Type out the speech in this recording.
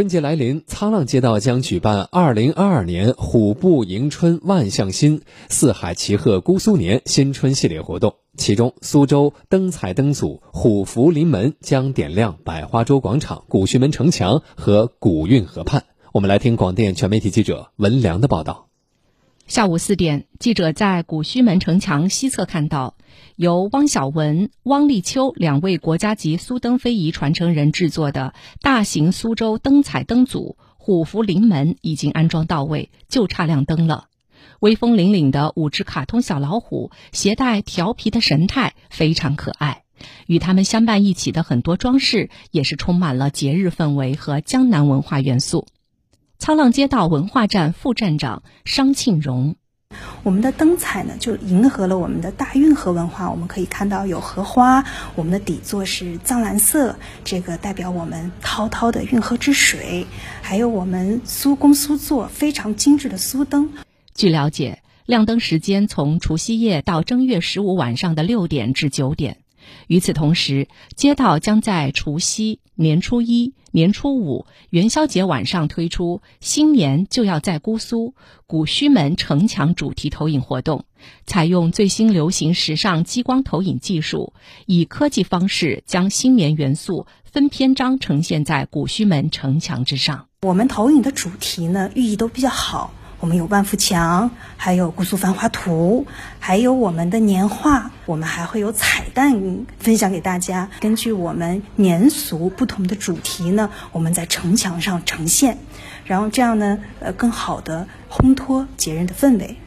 春节来临，沧浪街道将举办二零二二年虎步迎春万象新四海齐贺姑苏年新春系列活动。其中，苏州灯彩灯组虎符临门将点亮百花洲广场、古胥门城墙和古运河畔。我们来听广电全媒体记者文良的报道。下午四点，记者在古胥门城墙西侧看到，由汪小文、汪立秋两位国家级苏灯非遗传承人制作的大型苏州灯彩灯组“虎符临门”已经安装到位，就差亮灯了。威风凛凛的五只卡通小老虎，携带调皮的神态，非常可爱。与他们相伴一起的很多装饰，也是充满了节日氛围和江南文化元素。沧浪街道文化站副站长商庆荣，我们的灯彩呢，就迎合了我们的大运河文化。我们可以看到有荷花，我们的底座是藏蓝色，这个代表我们滔滔的运河之水。还有我们苏工苏作非常精致的苏灯。据了解，亮灯时间从除夕夜到正月十五晚上的六点至九点。与此同时，街道将在除夕、年初一、年初五、元宵节晚上推出“新年就要在姑苏”古胥门城墙主题投影活动，采用最新流行时尚激光投影技术，以科技方式将新年元素分篇章呈现在古胥门城墙之上。我们投影的主题呢，寓意都比较好。我们有万福墙，还有姑苏繁华图，还有我们的年画，我们还会有彩蛋分享给大家。根据我们年俗不同的主题呢，我们在城墙上呈现，然后这样呢，呃，更好的烘托节日的氛围。